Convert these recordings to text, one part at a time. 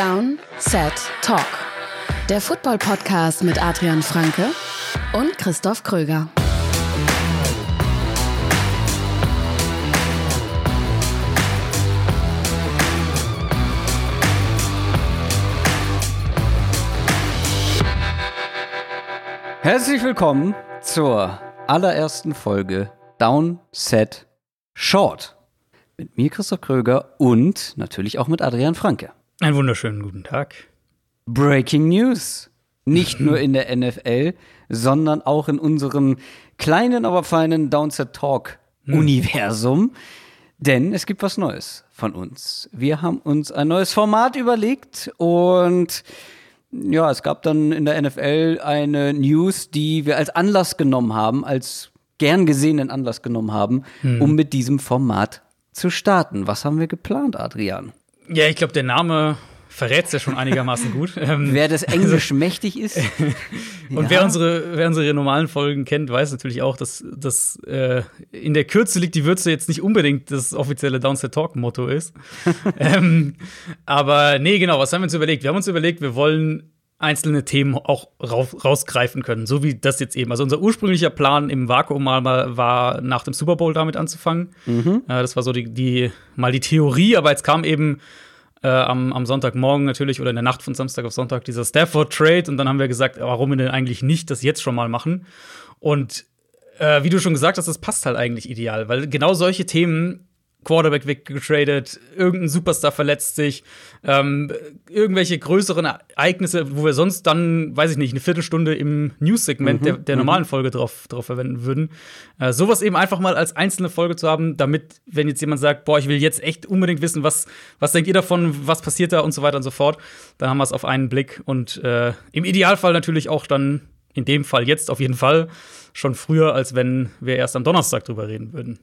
Down, Set, Talk. Der Football-Podcast mit Adrian Franke und Christoph Kröger. Herzlich willkommen zur allerersten Folge Down, Set, Short. Mit mir, Christoph Kröger und natürlich auch mit Adrian Franke. Einen wunderschönen guten Tag. Breaking News. Nicht nur in der NFL, sondern auch in unserem kleinen, aber feinen Downset Talk Universum. Denn es gibt was Neues von uns. Wir haben uns ein neues Format überlegt und ja, es gab dann in der NFL eine News, die wir als Anlass genommen haben, als gern gesehenen Anlass genommen haben, um mit diesem Format zu starten. Was haben wir geplant, Adrian? Ja, ich glaube, der Name verrät es ja schon einigermaßen gut. Ähm, Wer das Englisch mächtig ist. Und wer unsere, wer unsere normalen Folgen kennt, weiß natürlich auch, dass, dass äh, in der Kürze liegt die Würze jetzt nicht unbedingt das offizielle Downset Talk Motto ist. ähm, aber nee, genau, was haben wir uns überlegt? Wir haben uns überlegt, wir wollen einzelne Themen auch raus, rausgreifen können, so wie das jetzt eben. Also unser ursprünglicher Plan im Vakuum mal war, nach dem Super Bowl damit anzufangen. Äh, das war so die, die mal die Theorie, aber jetzt kam eben äh, am, am Sonntagmorgen natürlich oder in der Nacht von Samstag auf Sonntag dieser Stafford Trade und dann haben wir gesagt, warum wir denn eigentlich nicht das jetzt schon mal machen? Und äh, wie du schon gesagt hast, das passt halt eigentlich ideal, weil genau solche Themen Quarterback wird getradet, irgendein Superstar verletzt sich, ähm, irgendwelche größeren Ereignisse, wo wir sonst dann, weiß ich nicht, eine Viertelstunde im News-Segment der, der normalen Folge drauf, drauf verwenden würden. Äh, sowas eben einfach mal als einzelne Folge zu haben, damit, wenn jetzt jemand sagt, boah, ich will jetzt echt unbedingt wissen, was, was denkt ihr davon, was passiert da und so weiter und so fort, dann haben wir es auf einen Blick und äh, im Idealfall natürlich auch dann, in dem Fall jetzt auf jeden Fall, schon früher, als wenn wir erst am Donnerstag drüber reden würden.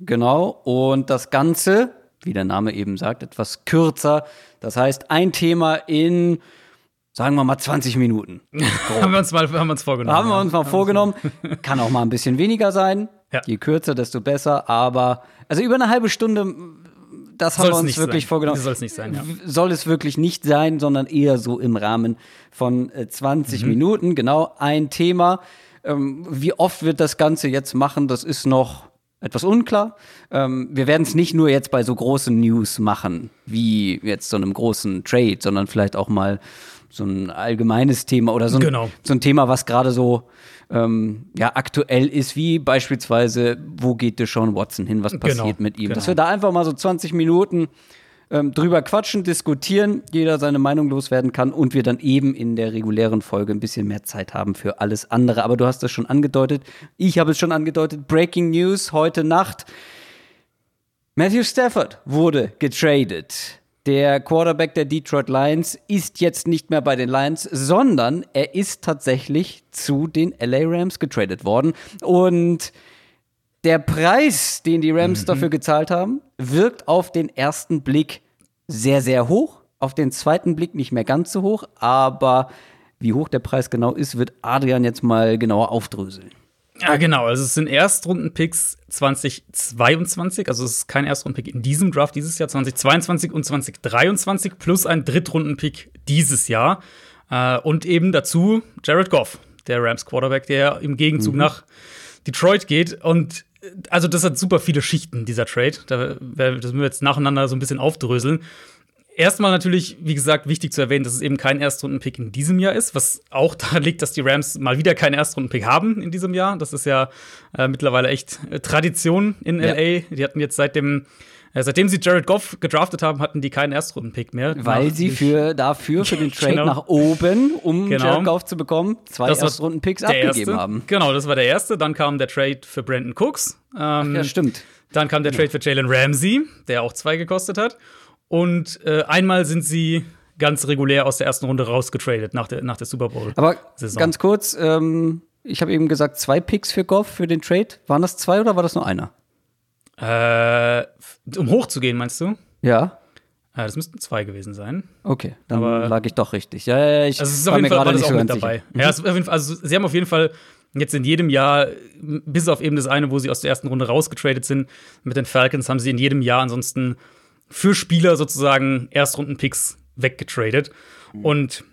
Genau. Und das Ganze, wie der Name eben sagt, etwas kürzer. Das heißt, ein Thema in, sagen wir mal, 20 Minuten. haben wir uns mal haben wir uns vorgenommen. Haben wir ja. uns mal vorgenommen. Kann auch mal ein bisschen weniger sein. Ja. Je kürzer, desto besser. Aber, also über eine halbe Stunde, das haben Soll's wir uns nicht wirklich sein. vorgenommen. Soll's nicht sein, ja. Soll es wirklich nicht sein, sondern eher so im Rahmen von äh, 20 Mhm. Minuten. Genau, ein Thema. Ähm, wie oft wird das Ganze jetzt machen, das ist noch etwas unklar. Ähm, wir werden es nicht nur jetzt bei so großen News machen, wie jetzt so einem großen Trade, sondern vielleicht auch mal so ein allgemeines Thema oder so ein, Genau. so ein Thema, was gerade so ähm, ja, aktuell ist, wie beispielsweise, wo geht Deshaun Watson hin, was passiert Genau, mit ihm. Dass genau. wir da einfach mal so 20 Minuten ähm, drüber quatschen, diskutieren, jeder seine Meinung loswerden kann und wir dann eben in der regulären Folge ein bisschen mehr Zeit haben für alles andere. Aber du hast das schon angedeutet, ich habe es schon angedeutet, Breaking News heute Nacht. Matthew Stafford wurde getradet. Der Quarterback der Detroit Lions ist jetzt nicht mehr bei den Lions, sondern er ist tatsächlich zu den LA Rams getradet worden. Und der Preis, den die Rams dafür gezahlt haben, wirkt auf den ersten Blick sehr, sehr hoch. Auf den zweiten Blick nicht mehr ganz so hoch, aber wie hoch der Preis genau ist, wird Adrian jetzt mal genauer aufdröseln. Ja, genau. Also es sind Erstrundenpicks 2022, also es ist kein Erstrundenpick in diesem Draft dieses Jahr, 2022 und 2023 plus ein Drittrundenpick dieses Jahr. Äh, und eben dazu Jared Goff, der Rams Quarterback, der im Gegenzug nach Detroit geht. Und also das hat super viele Schichten, dieser Trade. Da, das müssen wir jetzt nacheinander so ein bisschen aufdröseln. Erstmal natürlich, wie gesagt, wichtig zu erwähnen, dass es eben kein Erstrundenpick in diesem Jahr ist, was auch daran liegt, dass die Rams mal wieder keinen Erstrundenpick haben in diesem Jahr. Das ist ja äh, mittlerweile echt äh, Tradition in Ja. LA. Die hatten jetzt seit dem, seitdem sie Jared Goff gedraftet haben, hatten die keinen Erstrundenpick mehr. Weil sie für, dafür für den Trade Genau. nach oben, um Genau. Jared Goff zu bekommen, zwei Erstrunden-Picks abgegeben erste. haben. Genau, das war der erste. Dann kam der Trade für Brandon Cooks. Ähm, Ja, stimmt. Dann kam der Trade für Jalen Ramsey, der auch zwei gekostet hat. Und äh, einmal sind sie ganz regulär aus der ersten Runde rausgetradet nach der, nach der Super Bowl. Aber ganz kurz, ähm, ich habe eben gesagt, zwei Picks für Goff für den Trade. Waren das zwei oder war das nur einer? Äh, um hochzugehen, meinst du? Ja. Äh, das müssten zwei gewesen sein. Okay, dann Aber- lag ich doch richtig. Ja, ja, ja, ich Also es ist war auf jeden Fall nicht auch mit dabei. Mhm. Ja, es Fall, also sie haben auf jeden Fall jetzt in jedem Jahr, bis auf eben das eine, wo sie aus der ersten Runde rausgetradet sind, mit den Falcons, haben sie in jedem Jahr ansonsten für Spieler sozusagen Erstrunden-Picks weggetradet. Mhm. Und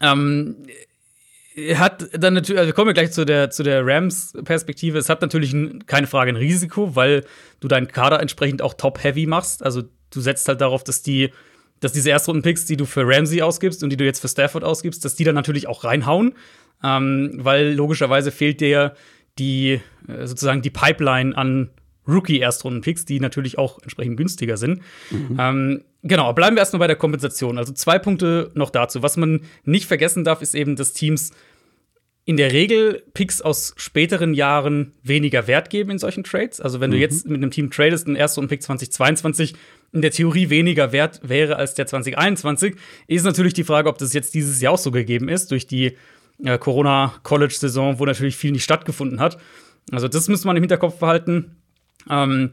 ähm, hat dann natürlich, also wir kommen gleich zu der, zu der Rams-Perspektive. Es hat natürlich keine Frage ein Risiko, weil du deinen Kader entsprechend auch top-heavy machst. Also du setzt halt darauf, dass die, dass diese Erstrunden-Picks, die du für Ramsey ausgibst und die du jetzt für Stafford ausgibst, dass die dann natürlich auch reinhauen. Ähm, weil logischerweise fehlt dir die, äh, sozusagen die Pipeline an Rookie-Erstrunden-Picks, die natürlich auch entsprechend günstiger sind. Mhm. Ähm, genau, bleiben wir erstmal bei der Kompensation. Also zwei Punkte noch dazu. Was man nicht vergessen darf, ist eben, dass Teams in der Regel Picks aus späteren Jahren weniger Wert geben in solchen Trades. Also wenn mhm. du jetzt mit einem Team tradest, ein erster und Pick 2022 in der Theorie weniger wert wäre als der 2021, ist natürlich die Frage, ob das jetzt dieses Jahr auch so gegeben ist durch die äh, Corona-College-Saison, wo natürlich viel nicht stattgefunden hat. Also das müsste man im Hinterkopf behalten. Ähm,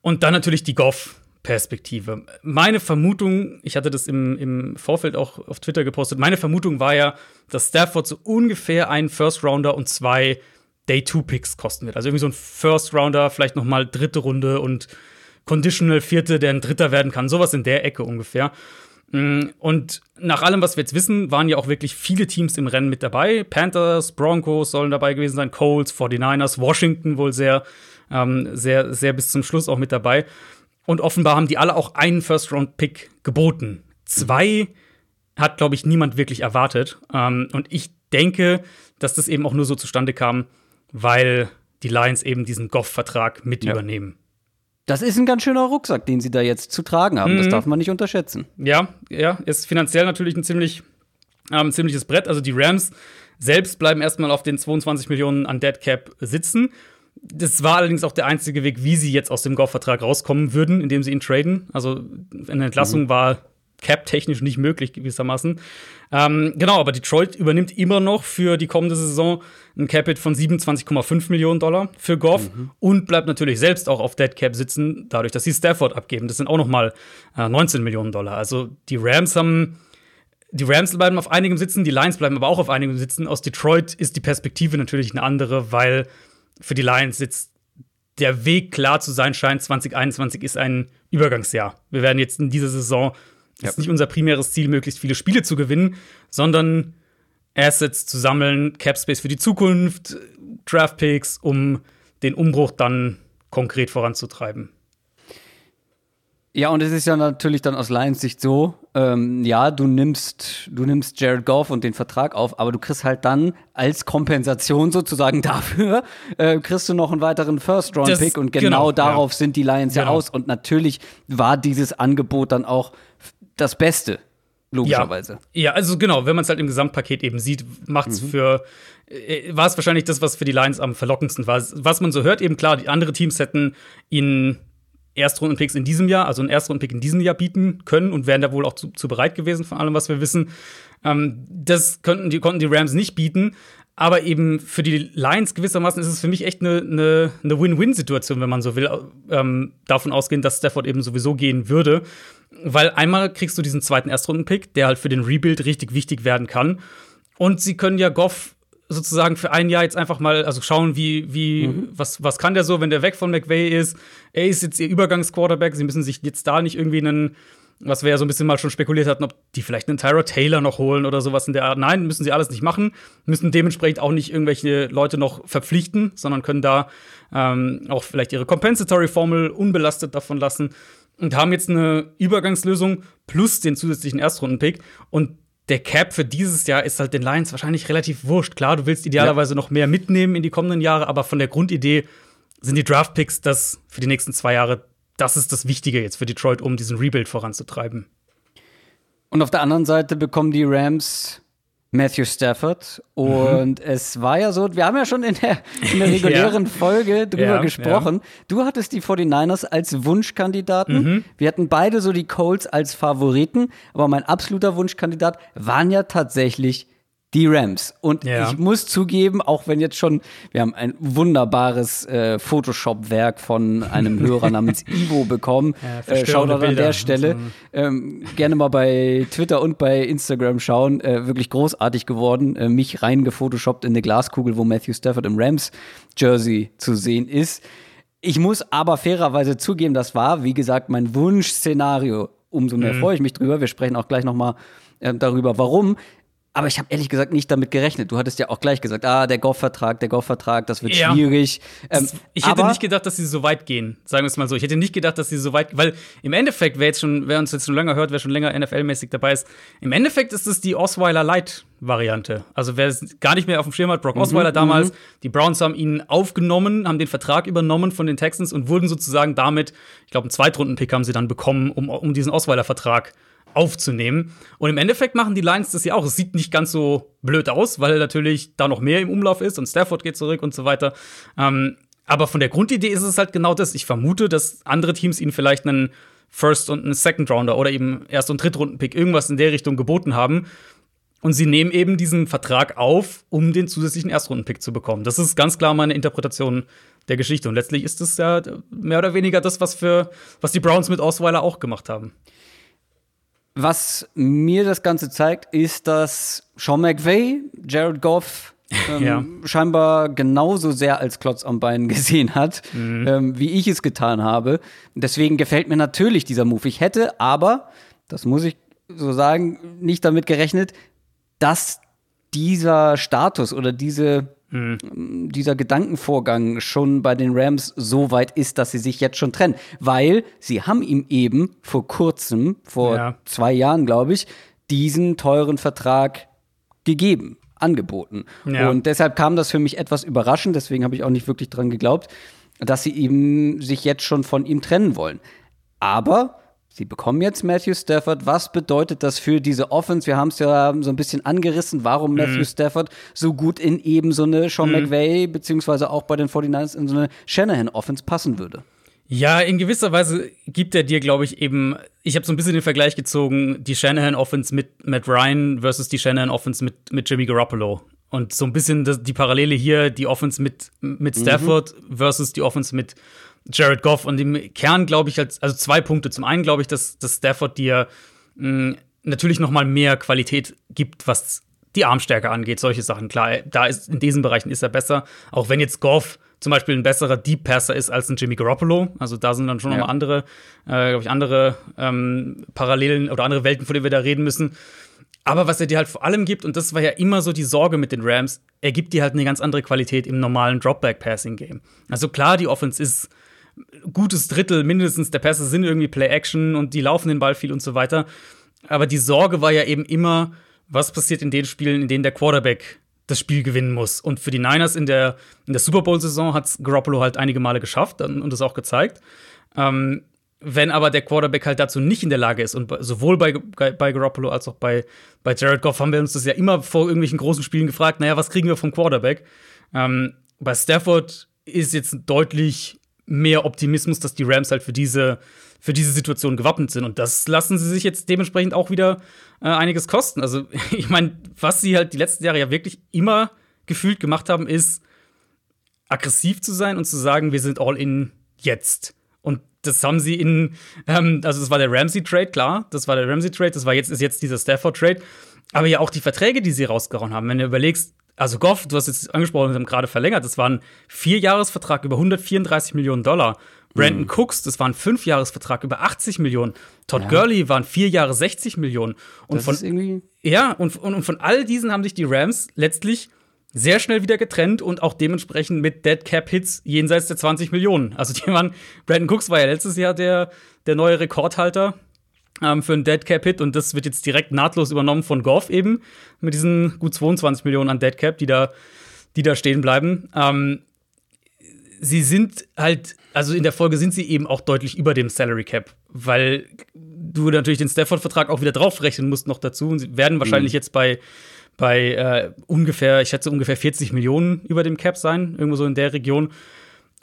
und dann natürlich die Goff-Perspektive. Meine Vermutung, ich hatte das im, im Vorfeld auch auf Twitter gepostet, meine Vermutung war ja, dass Stafford so ungefähr einen First-Rounder und zwei Day-2-Picks kosten wird. Also irgendwie so ein First-Rounder, vielleicht noch mal dritte Runde und Conditional Vierte, der ein Dritter werden kann. Sowas in der Ecke ungefähr. Mm, und nach allem, was wir jetzt wissen, waren ja auch wirklich viele Teams im Rennen mit dabei. Panthers, Broncos sollen dabei gewesen sein, Colts, 49ers, Washington wohl sehr ähm, sehr, sehr bis zum Schluss auch mit dabei. Und offenbar haben die alle auch einen First-Round-Pick geboten. Zwei hat, glaube ich, niemand wirklich erwartet. Ähm, und ich denke, dass das eben auch nur so zustande kam, weil die Lions eben diesen Goff-Vertrag mit ja. übernehmen. Das ist ein ganz schöner Rucksack, den sie da jetzt zu tragen haben. Mhm. Das darf man nicht unterschätzen. Ja, ja, ist finanziell natürlich ein ziemlich, ähm, ziemliches Brett. Also die Rams selbst bleiben erstmal auf den 22 Millionen an Dead Cap sitzen. Das war allerdings auch der einzige Weg, wie sie jetzt aus dem Golfvertrag rauskommen würden, indem sie ihn traden. Also eine Entlassung mhm. war cap-technisch nicht möglich gewissermaßen. Ähm, genau, aber Detroit übernimmt immer noch für die kommende Saison ein Capit von 27,5 Millionen Dollar für Goff mhm. und bleibt natürlich selbst auch auf Dead Cap sitzen, dadurch, dass sie Stafford abgeben. Das sind auch noch mal äh, 19 Millionen Dollar. Also die Rams haben die Rams bleiben auf einigem sitzen, die Lions bleiben aber auch auf einigem sitzen. Aus Detroit ist die Perspektive natürlich eine andere, weil für die Lions jetzt der Weg klar zu sein scheint, 2021 ist ein Übergangsjahr. Wir werden jetzt in dieser Saison, ja. ist nicht unser primäres Ziel, möglichst viele Spiele zu gewinnen, sondern Assets zu sammeln, Capspace für die Zukunft, Draftpicks, um den Umbruch dann konkret voranzutreiben. Ja, und es ist ja natürlich dann aus Lions Sicht so, ähm, ja, du nimmst, du nimmst Jared Goff und den Vertrag auf, aber du kriegst halt dann als Kompensation sozusagen dafür, äh, kriegst du noch einen weiteren First-Round-Pick und genau, genau darauf ja. sind die Lions genau. ja aus. Und natürlich war dieses Angebot dann auch das Beste, logischerweise. Ja, ja also genau, wenn man es halt im Gesamtpaket eben sieht, macht es mhm. für äh, war es wahrscheinlich das, was für die Lions am verlockendsten war. Was man so hört, eben klar, die anderen Teams hätten ihn Erstrundenpicks in diesem Jahr, also einen Erstrundenpick in diesem Jahr bieten können und wären da wohl auch zu, zu bereit gewesen, von allem, was wir wissen. Ähm, das könnten die, konnten die Rams nicht bieten. Aber eben für die Lions gewissermaßen ist es für mich echt eine, eine, eine Win-Win-Situation, wenn man so will, ähm, davon ausgehen, dass Stafford eben sowieso gehen würde. Weil einmal kriegst du diesen zweiten Erstrundenpick, der halt für den Rebuild richtig wichtig werden kann. Und sie können ja Goff sozusagen für ein Jahr jetzt einfach mal, also schauen, wie, wie, mhm. was, was kann der so, wenn der weg von McVay ist. Er ist jetzt ihr Übergangsquarterback. Sie müssen sich jetzt da nicht irgendwie einen, was wir ja so ein bisschen mal schon spekuliert hatten, ob die vielleicht einen Tyra Taylor noch holen oder sowas in der Art. Nein, müssen sie alles nicht machen. Müssen dementsprechend auch nicht irgendwelche Leute noch verpflichten, sondern können da ähm, auch vielleicht ihre Compensatory-Formel unbelastet davon lassen und haben jetzt eine Übergangslösung plus den zusätzlichen Erstrundenpick. Und der Cap für dieses Jahr ist halt den Lions wahrscheinlich relativ wurscht. Klar, du willst idealerweise ja. noch mehr mitnehmen in die kommenden Jahre, aber von der Grundidee sind die Draftpicks das für die nächsten zwei Jahre, das ist das Wichtige jetzt für Detroit, um diesen Rebuild voranzutreiben. Und auf der anderen Seite bekommen die Rams Matthew Stafford. Und mhm. es war ja so, wir haben ja schon in der, in der regulären ja. Folge drüber ja, gesprochen. Ja. Du hattest die 49ers als Wunschkandidaten. Mhm. Wir hatten beide so die Colts als Favoriten. Aber mein absoluter Wunschkandidat waren ja tatsächlich die Rams. Und ja. ich muss zugeben, auch wenn jetzt schon, wir haben ein wunderbares äh, Photoshop-Werk von einem Hörer namens Ivo bekommen. Ja, äh, schaut an der Stelle. Ähm, gerne mal bei Twitter und bei Instagram schauen. Äh, wirklich großartig geworden. Äh, mich reingefotoshoppt in eine Glaskugel, wo Matthew Stafford im Rams-Jersey zu sehen ist. Ich muss aber fairerweise zugeben, das war, wie gesagt, mein Wunschszenario umso mehr mhm. freue ich mich drüber. Wir sprechen auch gleich noch mal äh, darüber, warum. Aber ich habe ehrlich gesagt nicht damit gerechnet. Du hattest ja auch gleich gesagt, ah, der Goff-Vertrag, der Goff-Vertrag, das wird ja. schwierig. Ähm, ich hätte nicht gedacht, dass sie so weit gehen. Sagen wir es mal so. Ich hätte nicht gedacht, dass sie so weit, weil im Endeffekt, wer jetzt schon, wer uns jetzt schon länger hört, wer schon länger NFL-mäßig dabei ist, im Endeffekt ist es die Osweiler Light-Variante. Also wer es gar nicht mehr auf dem Schirm hat, Brock mhm, Osweiler damals, mhm. die Browns haben ihn aufgenommen, haben den Vertrag übernommen von den Texans und wurden sozusagen damit, ich glaube, einen Zweitrunden-Pick haben sie dann bekommen, um, um diesen Osweiler-Vertrag aufzunehmen. Und im Endeffekt machen die Lions das ja auch. Es sieht nicht ganz so blöd aus, weil natürlich da noch mehr im Umlauf ist und Stafford geht zurück und so weiter. Ähm, aber von der Grundidee ist es halt genau das. Ich vermute, dass andere Teams ihnen vielleicht einen First- und einen Second-Rounder oder eben Erst- und Drittrunden-Pick irgendwas in der Richtung geboten haben. Und sie nehmen eben diesen Vertrag auf, um den zusätzlichen Erstrunden-Pick zu bekommen. Das ist ganz klar meine Interpretation der Geschichte. Und letztlich ist es ja mehr oder weniger das, was, für, was die Browns mit Osweiler auch gemacht haben. Was mir das Ganze zeigt, ist, dass Sean McVay Jared Goff ähm, ja. scheinbar genauso sehr als Klotz am Bein gesehen hat, mhm. ähm, wie ich es getan habe. Deswegen gefällt mir natürlich dieser Move. Ich hätte aber, das muss ich so sagen, nicht damit gerechnet, dass dieser Status oder diese mhm. dieser Gedankenvorgang schon bei den Rams so weit ist, dass sie sich jetzt schon trennen. Weil sie haben ihm eben vor kurzem, vor ja. zwei Jahren, glaube ich, diesen teuren Vertrag gegeben, angeboten. Ja. Und deshalb kam das für mich etwas überraschend, deswegen habe ich auch nicht wirklich dran geglaubt, dass sie eben sich jetzt schon von ihm trennen wollen. Aber Sie bekommen jetzt Matthew Stafford. Was bedeutet das für diese Offense? Wir haben es ja so ein bisschen angerissen, warum mhm. Matthew Stafford so gut in eben so eine Sean mhm. McVay, beziehungsweise auch bei den 49ers in so eine Shanahan-Offense passen würde. Ja, in gewisser Weise gibt er dir, glaube ich, eben, ich habe so ein bisschen den Vergleich gezogen, die Shanahan-Offense mit Matt Ryan versus die Shanahan-Offense mit, mit Jimmy Garoppolo. Und so ein bisschen die Parallele hier, die Offense mit, mit mhm. Stafford mhm. versus die Offense mit Jared Goff. Und im Kern glaube ich, als, also zwei Punkte. Zum einen glaube ich, dass, dass Stafford dir mh, hm, natürlich noch mal mehr Qualität gibt, was die Armstärke angeht, solche Sachen. Klar, da ist in diesen Bereichen ist er besser. Auch wenn jetzt Goff zum Beispiel ein besserer Deep Passer ist als ein Jimmy Garoppolo. Also da sind dann schon ja. noch mal andere, äh, glaube ich, andere ähm, Parallelen oder andere Welten, von denen wir da reden müssen. Aber was er dir halt vor allem gibt, und das war ja immer so die Sorge mit den Rams, er gibt dir halt eine ganz andere Qualität im normalen Dropback-Passing-Game. Also klar, die Offense ist gutes Drittel mindestens der Pässe sind irgendwie Play-Action und die laufen den Ball viel und so weiter. Aber die Sorge war ja eben immer, was passiert in den Spielen, in denen der Quarterback das Spiel gewinnen muss. Und für die Niners in der, in der Super Bowl-Saison hat Garoppolo halt einige Male geschafft und das auch gezeigt. Ähm, wenn aber der Quarterback halt dazu nicht in der Lage ist, und sowohl bei, bei Garoppolo als auch bei, bei Jared Goff haben wir uns das ja immer vor irgendwelchen großen Spielen gefragt, naja, was kriegen wir vom Quarterback? Ähm, bei Stafford ist jetzt deutlich mehr Optimismus, dass die Rams halt für diese, für diese Situation gewappnet sind. Und das lassen sie sich jetzt dementsprechend auch wieder äh, einiges kosten. Also, ich meine, was sie halt die letzten Jahre ja wirklich immer gefühlt gemacht haben, ist aggressiv zu sein und zu sagen, wir sind all in jetzt. Und das haben sie in, ähm, also das war der Ramsey-Trade, klar, das war der Ramsey-Trade, das war jetzt, ist jetzt dieser Stafford-Trade. Aber ja auch die Verträge, die sie rausgehauen haben. Wenn du überlegst, also Goff, du hast jetzt angesprochen, wir haben gerade verlängert, das war ein Vierjahresvertrag über 134 Millionen Dollar. Brandon mhm. Cooks, das war ein Fünfjahresvertrag über 80 Millionen. Todd ja. Gurley waren vier Jahre 60 Millionen. Und das von, ja, und, und, und von all diesen haben sich die Rams letztlich sehr schnell wieder getrennt und auch dementsprechend mit Dead Cap Hits jenseits der 20 Millionen. Also die waren, Brandon Cooks war ja letztes Jahr der, der neue Rekordhalter ähm, für einen Dead Cap Hit und das wird jetzt direkt nahtlos übernommen von Goff eben mit diesen gut 22 Millionen an Dead Cap, die da, die da stehen bleiben. Ähm, sie sind halt, also in der Folge sind sie eben auch deutlich über dem Salary Cap, weil du natürlich den Stafford-Vertrag auch wieder draufrechnen musst noch dazu und sie werden wahrscheinlich mhm. jetzt bei bei äh, ungefähr, ich schätze ungefähr 40 Millionen über dem Cap sein, irgendwo so in der Region.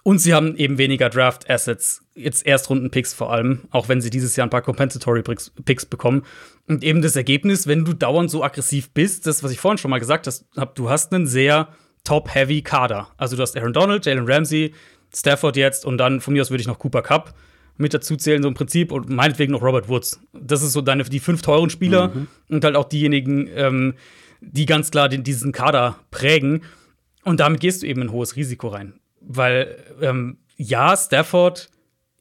Und sie haben eben weniger Draft-Assets, jetzt Erstrunden-Picks vor allem, auch wenn sie dieses Jahr ein paar Compensatory-Picks bekommen. Und eben das Ergebnis, wenn du dauernd so aggressiv bist, das, was ich vorhin schon mal gesagt habe, du hast einen sehr top-heavy Kader. Also du hast Aaron Donald, Jalen Ramsey, Stafford jetzt und dann von mir aus würde ich noch Cooper Cup mit dazu zählen, so im Prinzip, und meinetwegen noch Robert Woods. Das ist so deine, die fünf teuren Spieler mhm. und halt auch diejenigen, ähm, die ganz klar den, diesen Kader prägen. Und damit gehst du eben ein hohes Risiko rein weil ähm, ja, Stafford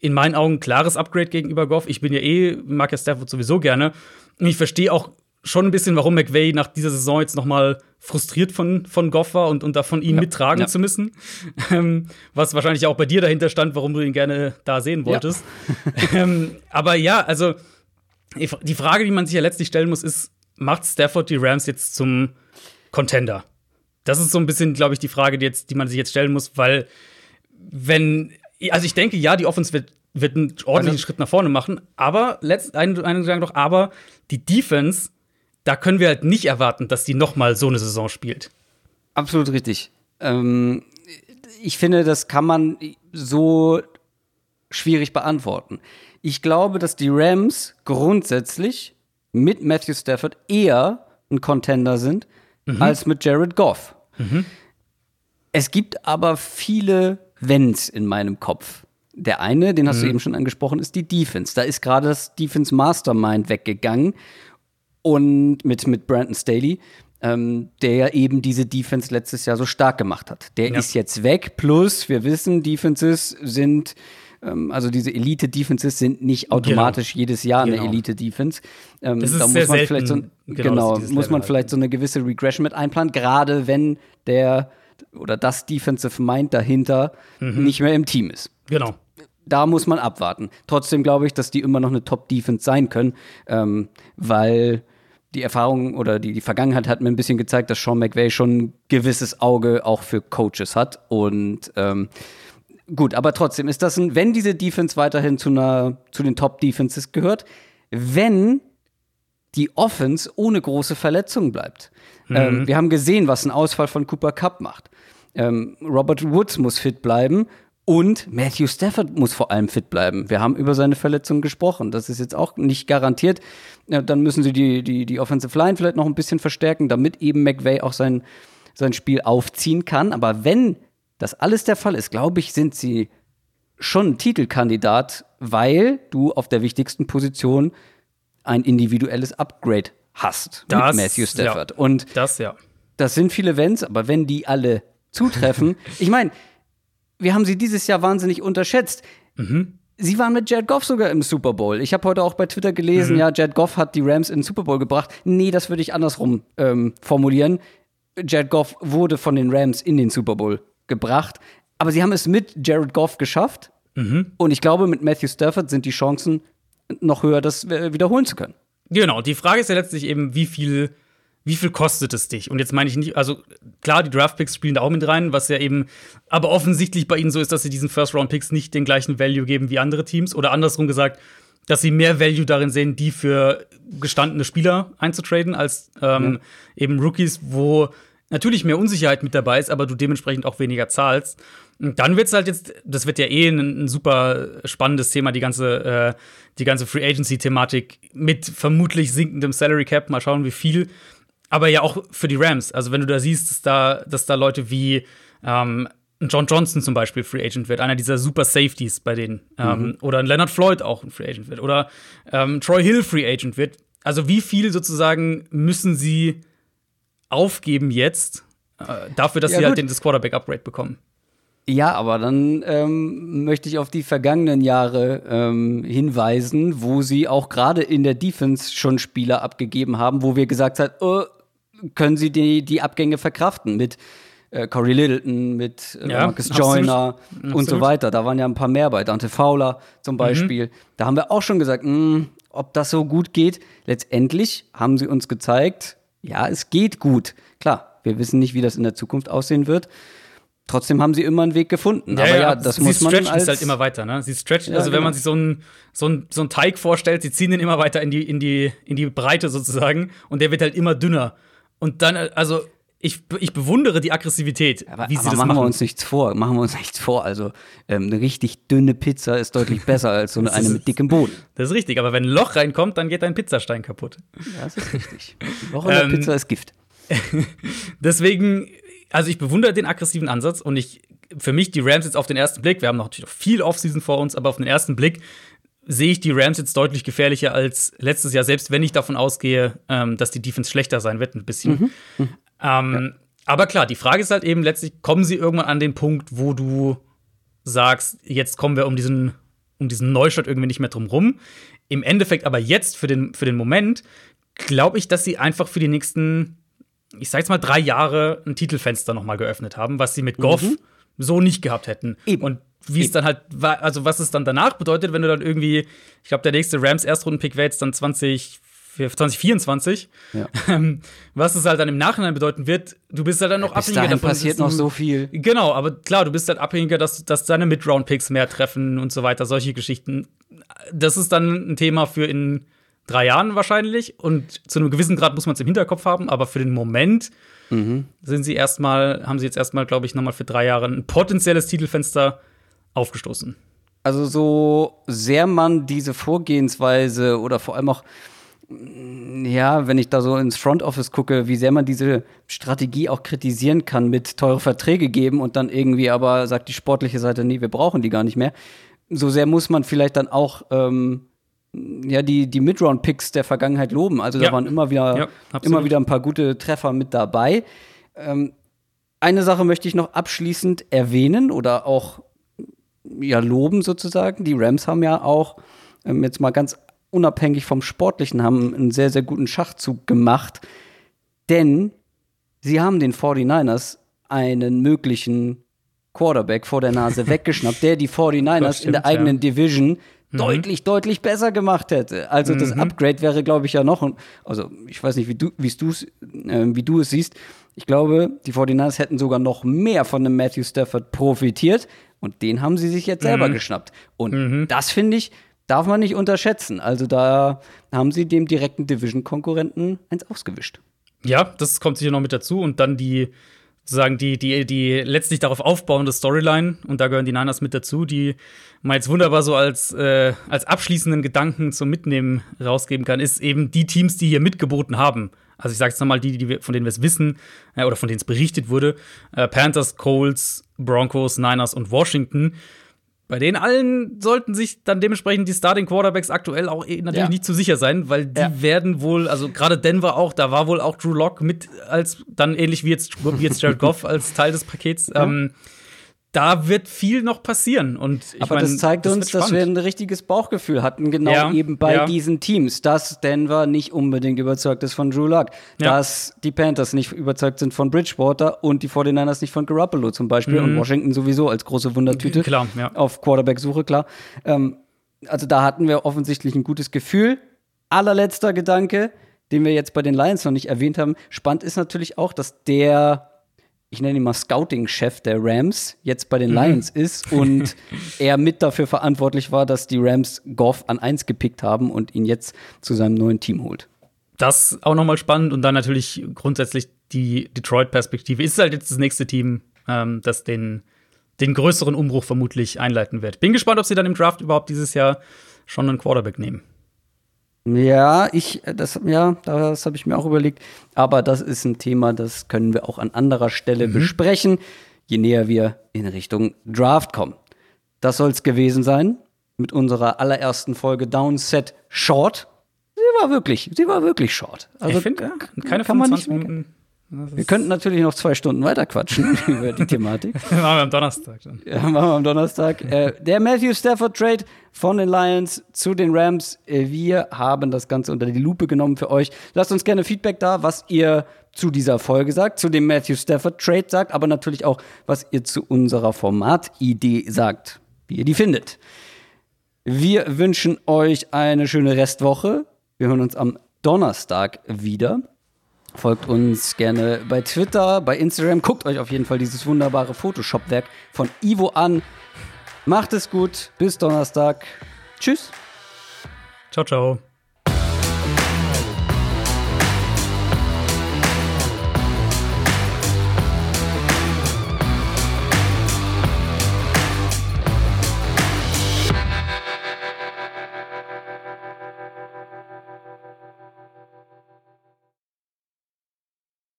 in meinen Augen klares Upgrade gegenüber Goff. Ich bin ja eh, mag ja Stafford sowieso gerne. Und ich verstehe auch schon ein bisschen, warum McVay nach dieser Saison jetzt noch mal frustriert von, von Goff war und, und davon ihn ja, mittragen ja. zu müssen. Ähm, was wahrscheinlich auch bei dir dahinter stand, warum du ihn gerne da sehen wolltest. Ja. ähm, aber ja, also die Frage, die man sich ja letztlich stellen muss, ist, macht Stafford die Rams jetzt zum Contender? Das ist so ein bisschen, glaube ich, die Frage, die, jetzt, die man sich jetzt stellen muss, weil wenn, also ich denke, ja, die Offense wird, wird einen ordentlichen also, Schritt nach vorne machen, aber letzt, einen, einen sagen doch, aber die Defense da können wir halt nicht erwarten, dass die noch mal so eine Saison spielt. Absolut richtig. Ähm, ich finde, das kann man so schwierig beantworten. Ich glaube, dass die Rams grundsätzlich mit Matthew Stafford eher ein Contender sind mhm. als mit Jared Goff. Mhm. Es gibt aber viele Wenns in meinem Kopf. Der eine, den hast mhm. du eben schon angesprochen, ist die Defense. Da ist gerade das Defense Mastermind weggegangen und mit, mit Brandon Staley, ähm, der ja eben diese Defense letztes Jahr so stark gemacht hat. Der ja. ist jetzt weg, plus wir wissen, Defenses sind also diese Elite-Defenses sind nicht genau. automatisch genau. jedes Jahr genau. eine Elite-Defense. Ähm, das ist da muss man vielleicht so, genau, genau muss man vielleicht so eine gewisse Regression mit einplanen, gerade wenn der oder das Defensive Mind dahinter mhm. nicht mehr im Team ist. Genau da muss man abwarten. Trotzdem glaube ich, dass die immer noch eine Top-Defense sein können, ähm, weil die Erfahrung oder die, die Vergangenheit hat mir ein bisschen gezeigt, dass Sean McVay schon ein gewisses Auge auch für Coaches hat. Und ähm, gut, aber trotzdem ist das ein, wenn diese Defense weiterhin zu, einer, zu den Top-Defenses gehört, wenn die Offense ohne große Verletzungen bleibt. Mhm. Ähm, wir haben gesehen, was ein Ausfall von Cooper Cup macht. Ähm, Robert Woods muss fit bleiben und Matthew Stafford muss vor allem fit bleiben. Wir haben über seine Verletzung gesprochen. Das ist jetzt auch nicht garantiert. Ja, dann müssen sie die, die, die Offensive Line vielleicht noch ein bisschen verstärken, damit eben McVay auch sein, sein Spiel aufziehen kann. Aber wenn das alles der Fall ist, glaube ich, sind sie schon ein Titelkandidat, weil du auf der wichtigsten Position ein individuelles Upgrade hast das, mit Matthew Stafford. Ja, Und das ja. Das sind viele Wenns, aber wenn die alle zutreffen, ich meine, wir haben sie dieses Jahr wahnsinnig unterschätzt. Mhm. Sie waren mit Jared Goff sogar im Super Bowl. Ich habe heute auch bei Twitter gelesen, mhm. ja, Jared Goff hat die Rams in den Super Bowl gebracht. Nee, das würde ich andersrum ähm, formulieren. Jared Goff wurde von den Rams in den Super Bowl gebracht. Aber sie haben es mit Jared Goff geschafft. Mhm. Und ich glaube, mit Matthew Stafford sind die Chancen noch höher, das wiederholen zu können. Genau, die Frage ist ja letztlich eben, wie viel wie viel kostet es dich? Und jetzt meine ich nicht, also klar, die Draftpicks spielen da auch mit rein, was ja eben aber offensichtlich bei ihnen so ist, dass sie diesen First-Round-Picks nicht den gleichen Value geben wie andere Teams. Oder andersrum gesagt, dass sie mehr Value darin sehen, die für gestandene Spieler einzutraden, als ähm, ja. eben Rookies, wo natürlich mehr Unsicherheit mit dabei ist, aber du dementsprechend auch weniger zahlst. Und dann wird's halt jetzt, das wird ja eh ein, ein super spannendes Thema, die ganze, äh, die ganze Free Agency-Thematik mit vermutlich sinkendem Salary Cap. Mal schauen, wie viel aber ja auch für die Rams. Also wenn du da siehst, dass da, dass da Leute wie ähm, John Johnson zum Beispiel Free Agent wird, einer dieser super Safeties bei denen. Ähm, mhm. Ähm, oder ein Leonard Floyd auch ein Free Agent wird. Oder ähm, Troy Hill Free Agent wird. Also wie viel sozusagen müssen sie aufgeben jetzt äh, dafür, dass ja, sie halt den, das Quarterback-Upgrade bekommen? Ja, aber dann ähm, möchte ich auf die vergangenen Jahre ähm, hinweisen, wo sie auch gerade in der Defense schon Spieler abgegeben haben, wo wir gesagt haben, oh, können sie die, die Abgänge verkraften mit äh, Corey Littleton, mit äh, ja, Marcus Joyner absolut. und so weiter. Da waren ja ein paar mehr bei, Dante Fowler zum mhm. Beispiel. Mhm. Da haben wir auch schon gesagt, mh, hm, ob das so gut geht. Letztendlich haben sie uns gezeigt, ja, es geht gut. Klar, wir wissen nicht, wie das in der Zukunft aussehen wird. Trotzdem haben sie immer einen Weg gefunden. Ja, Aber ja, das sie muss man stretchen als halt immer weiter, ne? Sie stretchen, ja, also wenn genau. man sich so einen so einen, so einen Teig vorstellt, sie ziehen den immer weiter in die in die in die Breite sozusagen und der wird halt immer dünner. Und dann, also ich, ich bewundere die Aggressivität, aber, wie sie aber das machen. Machen wir uns nichts vor, machen wir uns nichts vor. Also ähm, eine richtig dünne Pizza ist deutlich besser als so eine, eine mit dickem Boden. Das ist richtig, aber wenn ein Loch reinkommt, dann geht dein Pizzastein kaputt. Ja, das ist richtig. Ein Loch in der ähm, Pizza ist Gift. Deswegen, also ich bewundere den aggressiven Ansatz und ich, für mich die Rams jetzt auf den ersten Blick, wir haben natürlich noch viel Offseason vor uns, aber auf den ersten Blick sehe ich die Rams jetzt deutlich gefährlicher als letztes Jahr, selbst wenn ich davon ausgehe, ähm, dass die Defense schlechter sein wird, ein bisschen. Mhm. Mhm. Ähm, ja. Aber klar, die Frage ist halt eben letztlich, kommen sie irgendwann an den Punkt, wo du sagst, jetzt kommen wir um diesen um diesen Neustart irgendwie nicht mehr drum rum. Im Endeffekt aber jetzt für den, für den Moment glaube ich, dass sie einfach für die nächsten, ich sag jetzt mal, drei Jahre ein Titelfenster noch mal geöffnet haben, was sie mit Goff mhm. so nicht gehabt hätten. Eben. Und wie es dann halt also was es dann danach bedeutet, wenn du dann irgendwie, ich glaube, der nächste Rams Erstrundenpick wäre jetzt dann 20 2024. Ja. Ähm, was es halt dann im Nachhinein bedeuten wird, du bist halt dann noch Bis abhängiger davon. passiert noch so viel. Genau, aber klar, du bist halt abhängiger, dass, dass deine Mid-Round-Picks mehr treffen und so weiter, solche Geschichten. Das ist dann ein Thema für in drei Jahren wahrscheinlich und zu einem gewissen Grad muss man es im Hinterkopf haben, aber für den Moment mhm. sind sie erstmal, haben sie jetzt erstmal, glaube ich, nochmal für drei Jahre ein potenzielles Titelfenster aufgestoßen. Also so sehr man diese Vorgehensweise oder vor allem auch ja, wenn ich da so ins Front Office gucke, wie sehr man diese Strategie auch kritisieren kann mit teure Verträge geben und dann irgendwie aber sagt die sportliche Seite, nee, wir brauchen die gar nicht mehr. So sehr muss man vielleicht dann auch ähm, ja, die, die Midround-Picks der Vergangenheit loben. Also ja. da waren immer wieder, ja, immer wieder ein paar gute Treffer mit dabei. Ähm, eine Sache möchte ich noch abschließend erwähnen oder auch ja, loben sozusagen. Die Rams haben ja auch ähm, jetzt mal ganz unabhängig vom Sportlichen, haben einen sehr, sehr guten Schachzug gemacht. Denn sie haben den 49ers einen möglichen Quarterback vor der Nase weggeschnappt, der die 49ers stimmt, in der eigenen ja. Division mhm. deutlich, deutlich besser gemacht hätte. Also mhm. das Upgrade wäre, glaube ich, ja noch, also ich weiß nicht, wie du, wie du, äh, wie du es siehst. Ich glaube, die 49ers hätten sogar noch mehr von dem Matthew Stafford profitiert und den haben sie sich jetzt selber mhm. geschnappt. Und mhm. das finde ich, darf man nicht unterschätzen. Also da haben sie dem direkten Division-Konkurrenten eins ausgewischt. Ja, das kommt sicher noch mit dazu. Und dann die, sozusagen, die, die, die letztlich darauf aufbauende Storyline, und da gehören die Niners mit dazu, die man jetzt wunderbar so als, äh, als abschließenden Gedanken zum Mitnehmen rausgeben kann, ist eben die Teams, die hier mitgeboten haben. Also ich sage jetzt nochmal die, die von denen wir es wissen, äh, oder von denen es berichtet wurde. Äh, Panthers, Colts, Broncos, Niners und Washington bei denen allen sollten sich dann dementsprechend die Starting Quarterbacks aktuell auch eh natürlich ja. nicht zu sicher sein, weil die ja. werden wohl, also gerade Denver auch, da war wohl auch Drew Lock mit als dann ähnlich wie jetzt, wie jetzt Jared Goff als Teil des Pakets. Ja. Da wird viel noch passieren. Und ich Aber mein, das zeigt das uns, dass wir ein richtiges Bauchgefühl hatten, genau ja, eben bei ja. diesen Teams, dass Denver nicht unbedingt überzeugt ist von Drew Luck, ja. dass die Panthers nicht überzeugt sind von Bridgewater und die 49ers nicht von Garoppolo zum Beispiel mhm. und Washington sowieso als große Wundertüte klar, auf Quarterback-Suche, klar. Ähm, also da hatten wir offensichtlich ein gutes Gefühl. Allerletzter Gedanke, den wir jetzt bei den Lions noch nicht erwähnt haben. Spannend ist natürlich auch, dass der ich nenne ihn mal Scouting-Chef der Rams, jetzt bei den mhm. Lions ist und er mit dafür verantwortlich war, dass die Rams Goff an eins gepickt haben und ihn jetzt zu seinem neuen Team holt. Das auch nochmal spannend und dann natürlich grundsätzlich die Detroit-Perspektive. Ist halt jetzt das nächste Team, ähm, das den, den größeren Umbruch vermutlich einleiten wird. Bin gespannt, ob sie dann im Draft überhaupt dieses Jahr schon einen Quarterback nehmen. Ja, ich, das, ja, das habe ich mir auch überlegt. Aber das ist ein Thema, das können wir auch an anderer Stelle mhm. besprechen, je näher wir in Richtung Draft kommen. Das soll es gewesen sein mit unserer allerersten Folge Downset Short. Sie war wirklich, sie war wirklich short. Also ich finde, ja, keine kann 25 Minuten wir könnten natürlich noch zwei Stunden weiter quatschen über die Thematik. machen wir am Donnerstag dann. Ja, machen wir am Donnerstag. Äh, der Matthew Stafford Trade von den Lions zu den Rams. Äh, wir haben das Ganze unter die Lupe genommen für euch. Lasst uns gerne Feedback da, was ihr zu dieser Folge sagt, zu dem Matthew Stafford Trade sagt, aber natürlich auch, was ihr zu unserer Formatidee sagt, wie ihr die findet. Wir wünschen euch eine schöne Restwoche. Wir hören uns am Donnerstag wieder. Folgt uns gerne bei Twitter, bei Instagram. Guckt euch auf jeden Fall dieses wunderbare Photoshop-Werk von Ivo an. Macht es gut. Bis Donnerstag. Tschüss. Ciao, ciao.